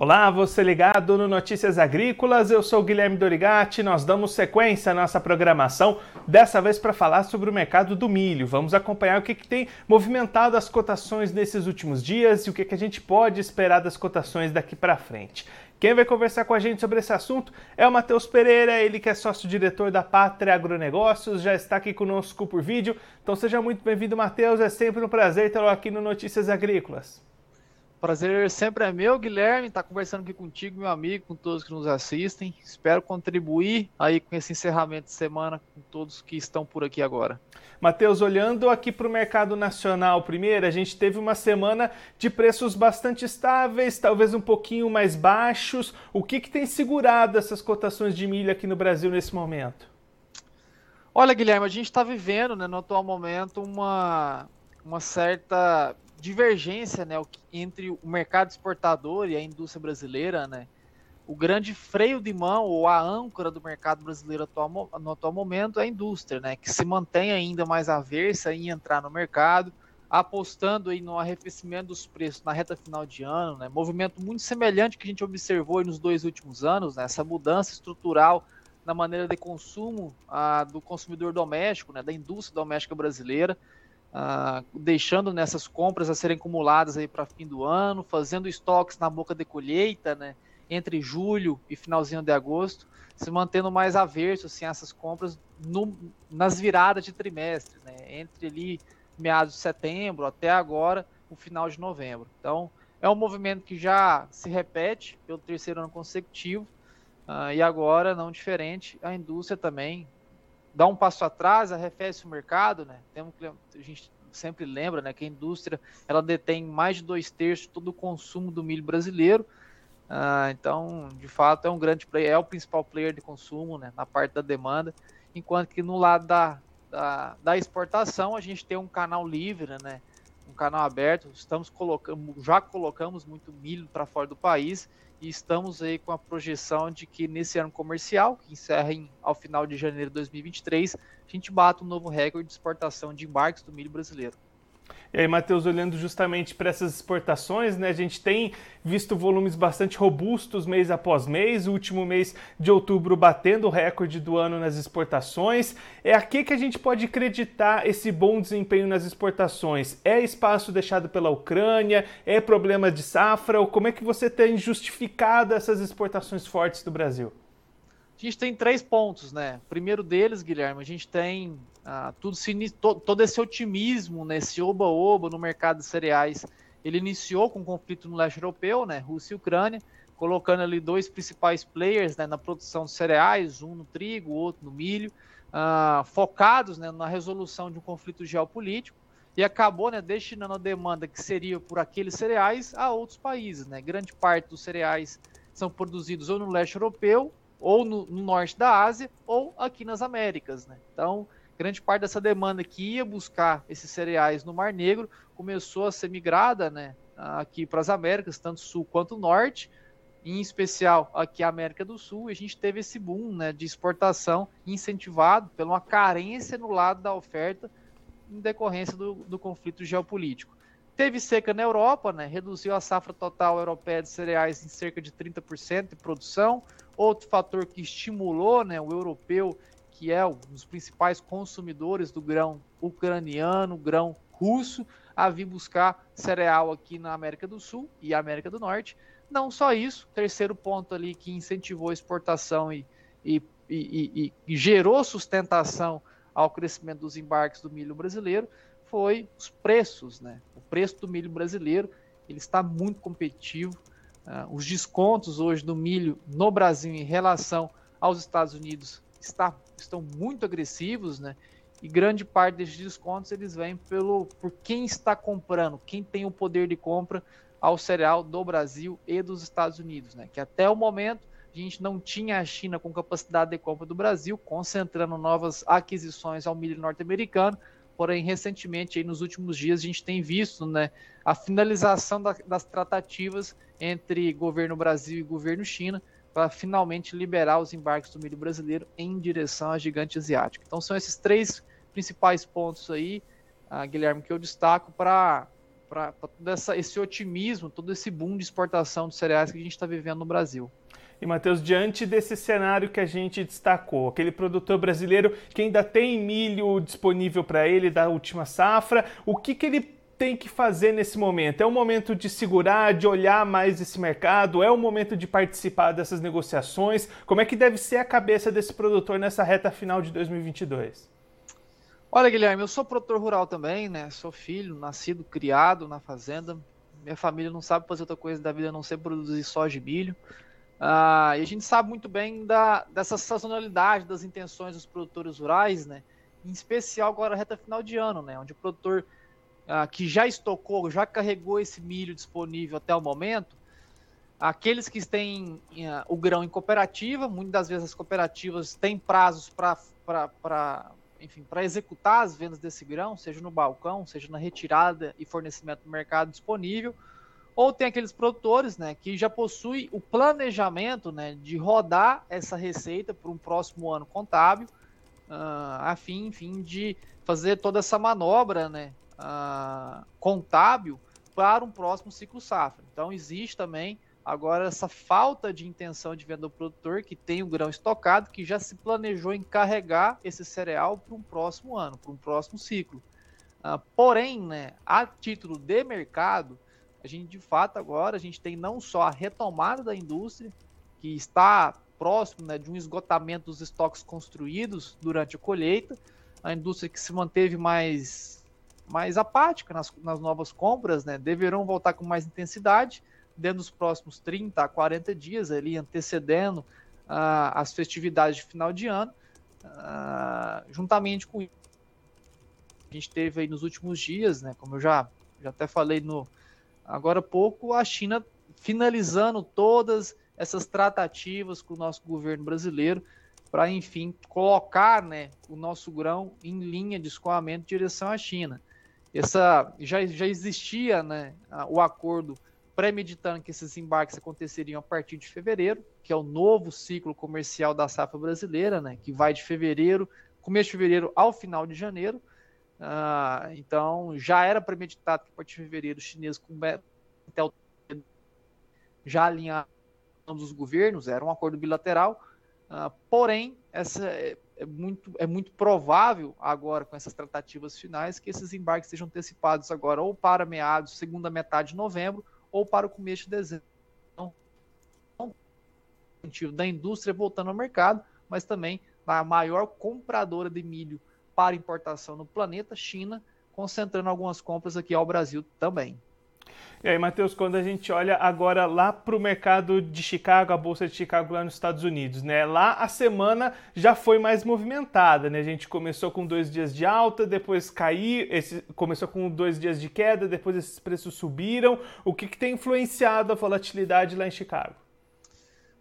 Olá, você ligado no Notícias Agrícolas, eu sou Guilherme Dorigati, nós damos sequência à nossa programação, dessa vez para falar sobre o mercado do milho. Vamos acompanhar o que, que tem movimentado as cotações nesses últimos dias e o que, que a gente pode esperar das cotações daqui para frente. Quem vai conversar com a gente sobre esse assunto é o Matheus Pereira, ele que é sócio-diretor da Pátria Agronegócios, já está aqui conosco por vídeo. Então seja muito bem-vindo, Matheus, é sempre um prazer tê-lo aqui no Notícias Agrícolas. Prazer sempre é meu, Guilherme, estar tá conversando aqui contigo, meu amigo, com todos que nos assistem. Espero contribuir aí com esse encerramento de semana com todos que estão por aqui agora. Matheus, olhando aqui para o mercado nacional primeiro, a gente teve uma semana de preços bastante estáveis, talvez um pouquinho mais baixos. O que, que tem segurado essas cotações de milho aqui no Brasil nesse momento? Olha, Guilherme, a gente está vivendo, né, no atual momento, uma, uma certa divergência né, entre o mercado exportador e a indústria brasileira, né? O grande freio de mão ou a âncora do mercado brasileiro atual, no atual momento é a indústria, né? Que se mantém ainda mais aversa em entrar no mercado, apostando aí no arrefecimento dos preços na reta final de ano, né? Movimento muito semelhante que a gente observou nos dois últimos anos, né? Essa mudança estrutural na maneira de consumo a, do consumidor doméstico, né? Da indústria doméstica brasileira Uh, deixando nessas compras a serem acumuladas aí para fim do ano, fazendo estoques na boca de colheita, né, entre julho e finalzinho de agosto, se mantendo mais averso assim, a essas compras no, nas viradas de trimestre, né, entre ali meados de setembro até agora o final de novembro. Então é um movimento que já se repete pelo terceiro ano consecutivo uh, e agora não diferente a indústria também dá um passo atrás, arrefece o mercado, né? Temos a gente sempre lembra, né, que a indústria ela detém mais de dois terços de todo o consumo do milho brasileiro. Ah, então, de fato, é um grande player, é o principal player de consumo, né, na parte da demanda, enquanto que no lado da, da, da exportação a gente tem um canal livre, né, um canal aberto. Estamos colocando, já colocamos muito milho para fora do país e estamos aí com a projeção de que nesse ano comercial, que encerra em, ao final de janeiro de 2023, a gente bata um novo recorde de exportação de embarques do milho brasileiro. E aí, Matheus, olhando justamente para essas exportações, né, a gente tem visto volumes bastante robustos mês após mês, o último mês de outubro batendo o recorde do ano nas exportações. É aqui que a gente pode acreditar esse bom desempenho nas exportações? É espaço deixado pela Ucrânia? É problema de safra? Ou como é que você tem justificado essas exportações fortes do Brasil? A gente tem três pontos, né? O primeiro deles, Guilherme, a gente tem ah, tudo se, todo esse otimismo, nesse né, oba-oba no mercado de cereais, ele iniciou com um conflito no leste europeu, né, Rússia e Ucrânia, colocando ali dois principais players né, na produção de cereais, um no trigo, o outro no milho, ah, focados né, na resolução de um conflito geopolítico, e acabou né, destinando a demanda que seria por aqueles cereais a outros países. Né? Grande parte dos cereais são produzidos ou no leste europeu, ou no, no norte da Ásia, ou aqui nas Américas. Né? Então, grande parte dessa demanda que ia buscar esses cereais no Mar Negro começou a ser migrada né, aqui para as Américas, tanto sul quanto norte, em especial aqui a América do Sul, e a gente teve esse boom né, de exportação incentivado por uma carência no lado da oferta em decorrência do, do conflito geopolítico. Teve seca na Europa, né, reduziu a safra total europeia de cereais em cerca de 30% de produção. Outro fator que estimulou né, o europeu que é um dos principais consumidores do grão ucraniano, grão russo, a vir buscar cereal aqui na América do Sul e América do Norte. Não só isso, terceiro ponto ali que incentivou a exportação e, e, e, e gerou sustentação ao crescimento dos embarques do milho brasileiro foi os preços, né? O preço do milho brasileiro ele está muito competitivo. Uh, os descontos hoje do milho no Brasil em relação aos Estados Unidos está, estão muito agressivos, né? E grande parte desses descontos eles vêm pelo por quem está comprando, quem tem o poder de compra ao cereal do Brasil e dos Estados Unidos, né? Que até o momento a gente não tinha a China com capacidade de compra do Brasil, concentrando novas aquisições ao milho norte-americano. Porém, recentemente, aí nos últimos dias, a gente tem visto né, a finalização da, das tratativas entre governo Brasil e governo China, para finalmente liberar os embarques do milho brasileiro em direção à gigante asiática. Então são esses três principais pontos aí, uh, Guilherme, que eu destaco para todo esse otimismo, todo esse boom de exportação de cereais que a gente está vivendo no Brasil. E, Matheus, diante desse cenário que a gente destacou, aquele produtor brasileiro que ainda tem milho disponível para ele da última safra, o que, que ele tem que fazer nesse momento? É o momento de segurar, de olhar mais esse mercado? É o momento de participar dessas negociações? Como é que deve ser a cabeça desse produtor nessa reta final de 2022? Olha, Guilherme, eu sou produtor rural também, né? Sou filho, nascido, criado na fazenda. Minha família não sabe fazer outra coisa da vida a não ser produzir soja e milho. Ah, e a gente sabe muito bem da, dessa sazonalidade das intenções dos produtores rurais, né? Em especial agora reta final de ano, né? Onde o produtor ah, que já estocou, já carregou esse milho disponível até o momento, aqueles que têm ah, o grão em cooperativa, muitas das vezes as cooperativas têm prazos para enfim, para executar as vendas desse grão, seja no balcão, seja na retirada e fornecimento do mercado disponível, ou tem aqueles produtores, né, que já possuem o planejamento, né, de rodar essa receita para um próximo ano contábil, uh, a fim, enfim, de fazer toda essa manobra, né, uh, contábil para um próximo ciclo safra. Então existe também Agora, essa falta de intenção de venda do produtor, que tem o grão estocado, que já se planejou em carregar esse cereal para um próximo ano, para um próximo ciclo. Uh, porém, né, a título de mercado, a gente de fato agora a gente tem não só a retomada da indústria, que está próximo né, de um esgotamento dos estoques construídos durante a colheita, a indústria que se manteve mais, mais apática nas, nas novas compras, né, deverão voltar com mais intensidade, dentro dos próximos 30 a 40 dias, ali antecedendo uh, as festividades de final de ano, uh, juntamente com. A gente teve aí nos últimos dias, né, como eu já, já até falei no agora há pouco, a China finalizando todas essas tratativas com o nosso governo brasileiro para, enfim, colocar né, o nosso grão em linha de escoamento em direção à China. Essa, já, já existia né, o acordo premeditando que esses embarques aconteceriam a partir de fevereiro, que é o novo ciclo comercial da safra brasileira, né, que vai de fevereiro, começo de fevereiro ao final de janeiro. Uh, então, já era premeditado que a partir de fevereiro os chineses já alinharam os governos, era um acordo bilateral, uh, porém, essa é, é, muito, é muito provável agora, com essas tratativas finais, que esses embarques sejam antecipados agora ou para meados, segunda metade de novembro, ou para o começo de dezembro. Então, da indústria voltando ao mercado, mas também da maior compradora de milho para importação no planeta, China, concentrando algumas compras aqui ao Brasil também. E aí, Matheus, quando a gente olha agora lá para o mercado de Chicago, a Bolsa de Chicago lá nos Estados Unidos, né? Lá a semana já foi mais movimentada, né? A gente começou com dois dias de alta, depois caiu, esse, começou com dois dias de queda, depois esses preços subiram. O que, que tem influenciado a volatilidade lá em Chicago?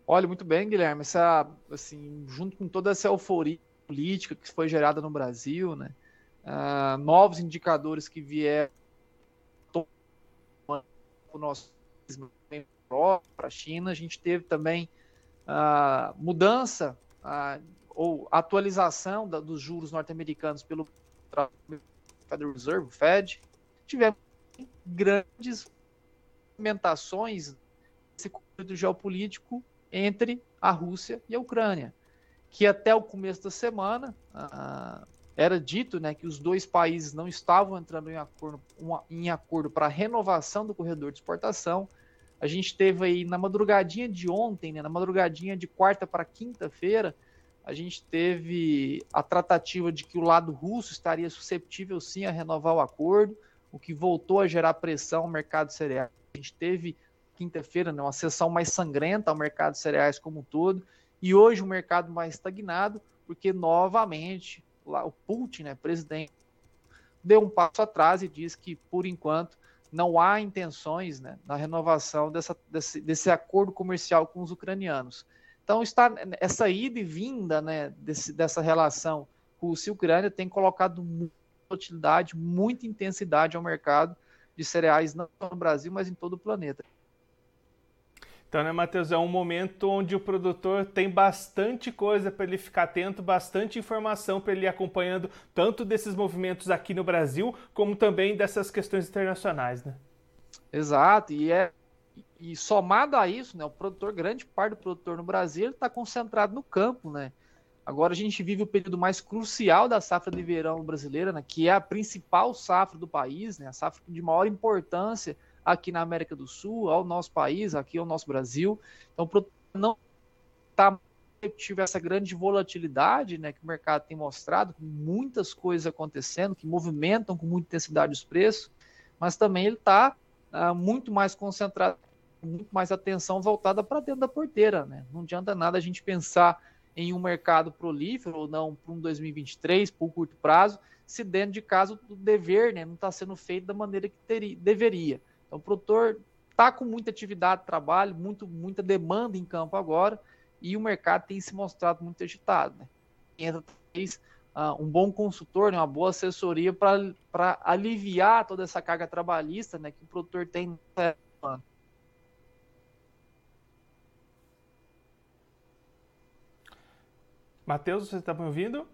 Olha, muito bem, Guilherme. Essa, assim, junto com toda essa euforia política que foi gerada no Brasil, né? Uh, novos indicadores que vieram o nosso para a China, a gente teve também uh, mudança uh, ou atualização da, dos juros norte-americanos pelo Federal Reserve, Fed. Tivemos grandes movimentações nesse conflito geopolítico entre a Rússia e a Ucrânia, que até o começo da semana uh, era dito né, que os dois países não estavam entrando em acordo, acordo para renovação do corredor de exportação. A gente teve aí na madrugadinha de ontem, né, na madrugadinha de quarta para quinta-feira, a gente teve a tratativa de que o lado russo estaria susceptível sim a renovar o acordo, o que voltou a gerar pressão ao mercado cereal. A gente teve quinta-feira né, uma sessão mais sangrenta ao mercado cereais como um todo, e hoje um mercado mais estagnado, porque novamente lá, o Putin, né, presidente, deu um passo atrás e diz que, por enquanto, não há intenções né, na renovação dessa, desse, desse acordo comercial com os ucranianos. Então, está, essa ida e vinda né, desse, dessa relação Rússia e Ucrânia tem colocado muita utilidade, muita intensidade ao mercado de cereais, não só no Brasil, mas em todo o planeta. Então, né, Matheus, é um momento onde o produtor tem bastante coisa para ele ficar atento, bastante informação para ele ir acompanhando tanto desses movimentos aqui no Brasil, como também dessas questões internacionais, né? Exato, e é e somado a isso, né, o produtor, grande parte do produtor no Brasil, está concentrado no campo, né? Agora a gente vive o período mais crucial da safra de verão brasileira, né, que é a principal safra do país, né, a safra de maior importância aqui na América do Sul, ao nosso país, aqui ao nosso Brasil. Então, não está tive essa grande volatilidade né, que o mercado tem mostrado, com muitas coisas acontecendo, que movimentam com muita intensidade os preços, mas também ele está uh, muito mais concentrado, muito mais atenção voltada para dentro da porteira. Né? Não adianta nada a gente pensar em um mercado prolífero ou não para um 2023, por curto prazo, se dentro de casa o dever né, não está sendo feito da maneira que teria, deveria. Então, o produtor está com muita atividade de trabalho, muito, muita demanda em campo agora, e o mercado tem se mostrado muito agitado. Né? Entra talvez uh, um bom consultor, né, uma boa assessoria para aliviar toda essa carga trabalhista né, que o produtor tem. Matheus, você está me ouvindo?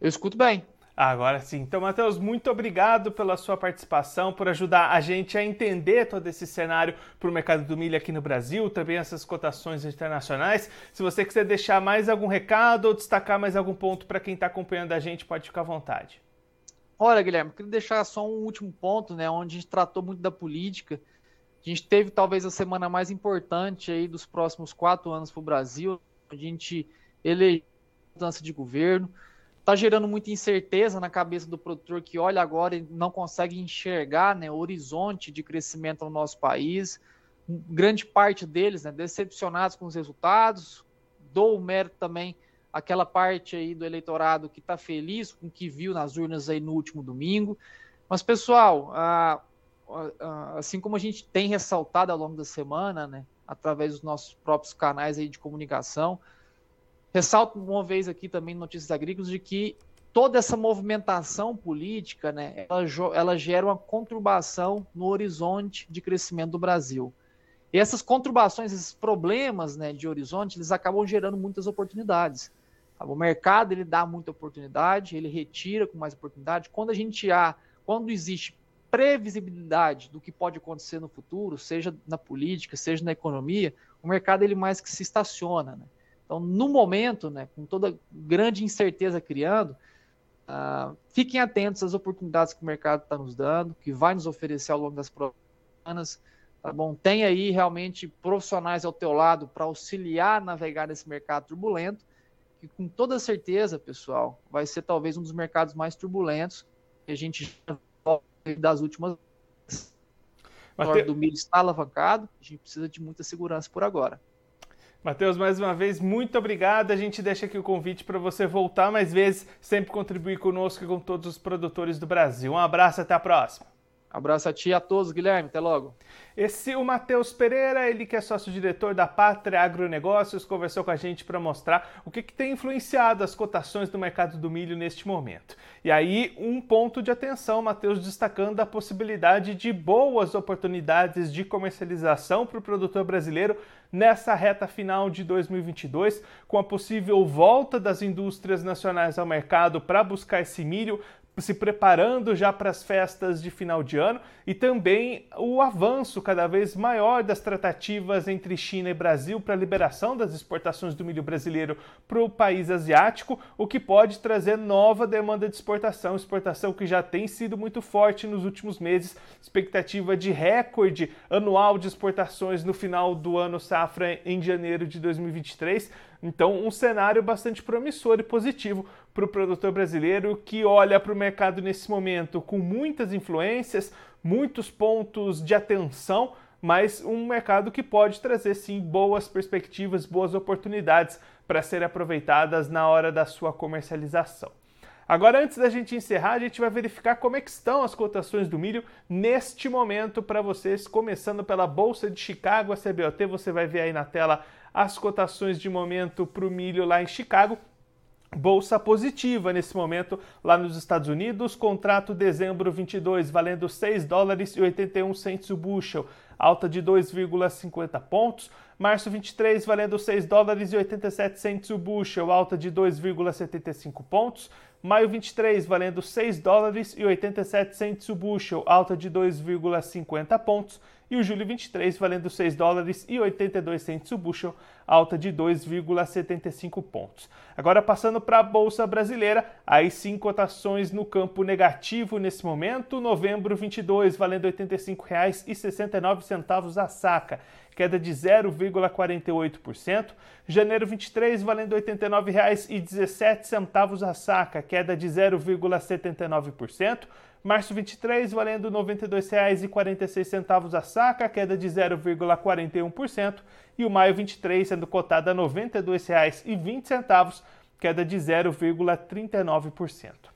Eu escuto bem. Agora sim. Então, Matheus, muito obrigado pela sua participação, por ajudar a gente a entender todo esse cenário para o mercado do milho aqui no Brasil, também essas cotações internacionais. Se você quiser deixar mais algum recado ou destacar mais algum ponto para quem está acompanhando a gente, pode ficar à vontade. Olha, Guilherme, queria deixar só um último ponto, né, onde a gente tratou muito da política. A gente teve talvez a semana mais importante aí dos próximos quatro anos para o Brasil, a gente elegeu mudança de governo está gerando muita incerteza na cabeça do produtor que olha agora e não consegue enxergar né, o horizonte de crescimento no nosso país. Grande parte deles né, decepcionados com os resultados. Dou o mérito também àquela parte aí do eleitorado que está feliz com o que viu nas urnas aí no último domingo. Mas, pessoal, assim como a gente tem ressaltado ao longo da semana, né, através dos nossos próprios canais aí de comunicação, Ressalto uma vez aqui também Notícias Agrícolas de que toda essa movimentação política, né, ela, ela gera uma conturbação no horizonte de crescimento do Brasil. E essas conturbações, esses problemas né, de horizonte, eles acabam gerando muitas oportunidades. O mercado ele dá muita oportunidade, ele retira com mais oportunidade. Quando a gente há, quando existe previsibilidade do que pode acontecer no futuro, seja na política, seja na economia, o mercado ele mais que se estaciona. Né? Então, no momento, né, com toda grande incerteza criando, uh, fiquem atentos às oportunidades que o mercado está nos dando, que vai nos oferecer ao longo das próximas semanas. Tá bom? Tem aí realmente profissionais ao teu lado para auxiliar a navegar nesse mercado turbulento, que com toda certeza, pessoal, vai ser talvez um dos mercados mais turbulentos que a gente das últimas o do milho está alavancado, a gente precisa de muita segurança por agora. Matheus, mais uma vez, muito obrigado. A gente deixa aqui o convite para você voltar mais vezes, sempre contribuir conosco e com todos os produtores do Brasil. Um abraço, até a próxima. Abraço a ti e a todos, Guilherme. Até logo. Esse o Matheus Pereira, ele que é sócio-diretor da Pátria Agronegócios, conversou com a gente para mostrar o que, que, tem influenciado as cotações do mercado do milho neste momento. E aí, um ponto de atenção, Matheus destacando a possibilidade de boas oportunidades de comercialização para o produtor brasileiro nessa reta final de 2022, com a possível volta das indústrias nacionais ao mercado para buscar esse milho, se preparando já para as festas de final de ano e também o avanço cada vez maior das tratativas entre China e Brasil para a liberação das exportações do milho brasileiro para o país asiático, o que pode trazer nova demanda de exportação, exportação que já tem sido muito forte nos últimos meses, expectativa de recorde anual de exportações no final do ano safra em janeiro de 2023. Então, um cenário bastante promissor e positivo para o produtor brasileiro que olha para o mercado nesse momento com muitas influências, muitos pontos de atenção, mas um mercado que pode trazer sim boas perspectivas, boas oportunidades para serem aproveitadas na hora da sua comercialização. Agora, antes da gente encerrar, a gente vai verificar como é estão as cotações do milho neste momento para vocês, começando pela Bolsa de Chicago, a CBOT, você vai ver aí na tela as cotações de momento para o milho lá em Chicago bolsa positiva nesse momento lá nos Estados Unidos, contrato dezembro 22 valendo 6 dólares e 81 centos o bushel, alta de 2,50 pontos. Março 23 valendo 6 dólares e 87 centes o bushel, alta de 2,75 pontos. Maio 23 valendo 6 dólares e 87 centes o bushel, alta de 2,50 pontos. E o julho 23 valendo 6 dólares e 82 centos o bushel, alta de 2,75 pontos. Agora passando para a bolsa brasileira, aí sim cotações no campo negativo nesse momento, novembro 22 valendo R$ 85,69 a saca, queda de 0,48%, janeiro 23 valendo R$ 89,17 a saca, queda de 0,79%, Março 23 valendo R$ 92,46 a saca, queda de 0,41%, e o maio 23 sendo cotado a R$ 92,20, queda de 0,39%.